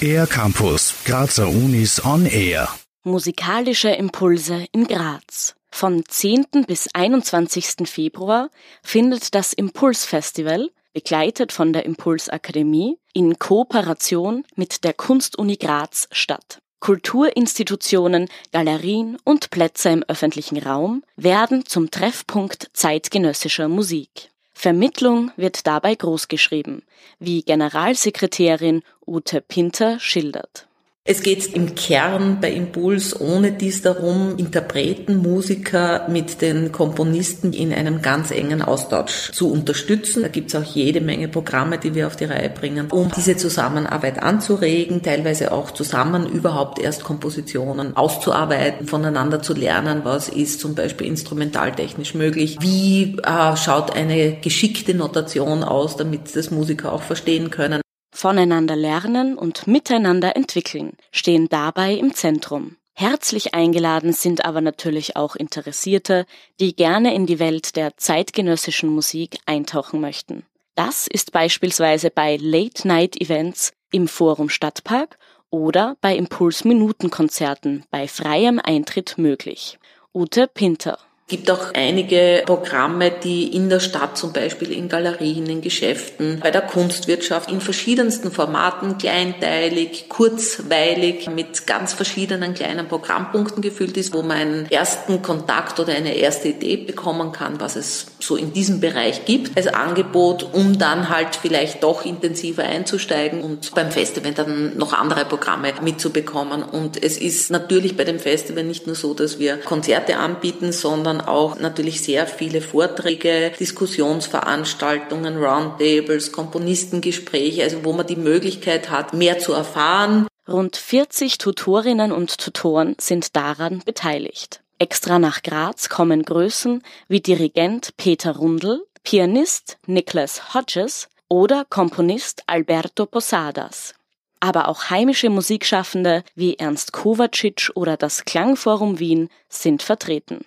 Air Campus, Grazer Unis on Air. Musikalische Impulse in Graz. Von 10. bis 21. Februar findet das Impulsfestival, begleitet von der Impulsakademie, in Kooperation mit der Kunstuni Graz statt. Kulturinstitutionen, Galerien und Plätze im öffentlichen Raum werden zum Treffpunkt zeitgenössischer Musik. Vermittlung wird dabei großgeschrieben, wie Generalsekretärin Ute Pinter schildert. Es geht im Kern bei Impuls ohne dies darum, Interpreten, Musiker mit den Komponisten in einem ganz engen Austausch zu unterstützen. Da gibt es auch jede Menge Programme, die wir auf die Reihe bringen, um diese Zusammenarbeit anzuregen, teilweise auch zusammen überhaupt erst Kompositionen auszuarbeiten, voneinander zu lernen, was ist zum Beispiel instrumentaltechnisch möglich, wie äh, schaut eine geschickte Notation aus, damit das Musiker auch verstehen können. Voneinander lernen und miteinander entwickeln stehen dabei im Zentrum. Herzlich eingeladen sind aber natürlich auch Interessierte, die gerne in die Welt der zeitgenössischen Musik eintauchen möchten. Das ist beispielsweise bei Late-Night-Events im Forum Stadtpark oder bei Impuls-Minuten-Konzerten bei freiem Eintritt möglich. Ute Pinter gibt auch einige Programme, die in der Stadt zum Beispiel in Galerien, in Geschäften, bei der Kunstwirtschaft in verschiedensten Formaten, kleinteilig, kurzweilig, mit ganz verschiedenen kleinen Programmpunkten gefüllt ist, wo man einen ersten Kontakt oder eine erste Idee bekommen kann, was es so in diesem Bereich gibt, als Angebot, um dann halt vielleicht doch intensiver einzusteigen und beim Festival dann noch andere Programme mitzubekommen. Und es ist natürlich bei dem Festival nicht nur so, dass wir Konzerte anbieten, sondern auch natürlich sehr viele Vorträge, Diskussionsveranstaltungen, Roundtables, Komponistengespräche, also wo man die Möglichkeit hat, mehr zu erfahren. Rund 40 Tutorinnen und Tutoren sind daran beteiligt. Extra nach Graz kommen Größen wie Dirigent Peter Rundl, Pianist Nicholas Hodges oder Komponist Alberto Posadas. Aber auch heimische Musikschaffende wie Ernst Kovacic oder das Klangforum Wien sind vertreten.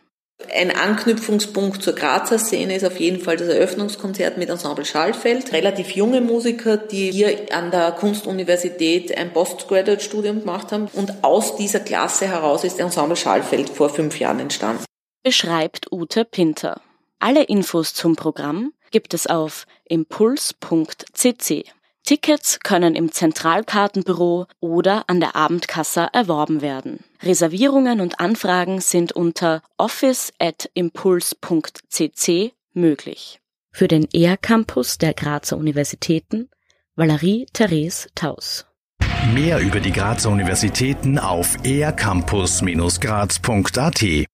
Ein Anknüpfungspunkt zur Grazer Szene ist auf jeden Fall das Eröffnungskonzert mit Ensemble Schallfeld. Relativ junge Musiker, die hier an der Kunstuniversität ein Postgraduate-Studium gemacht haben. Und aus dieser Klasse heraus ist Ensemble Schallfeld vor fünf Jahren entstanden. Beschreibt Ute Pinter. Alle Infos zum Programm gibt es auf impuls.cc. Tickets können im Zentralkartenbüro oder an der Abendkasse erworben werden. Reservierungen und Anfragen sind unter office@impuls.cc möglich. Für den ER-Campus der Grazer Universitäten Valerie Therese Taus. Mehr über die Grazer Universitäten auf ercampus-graz.at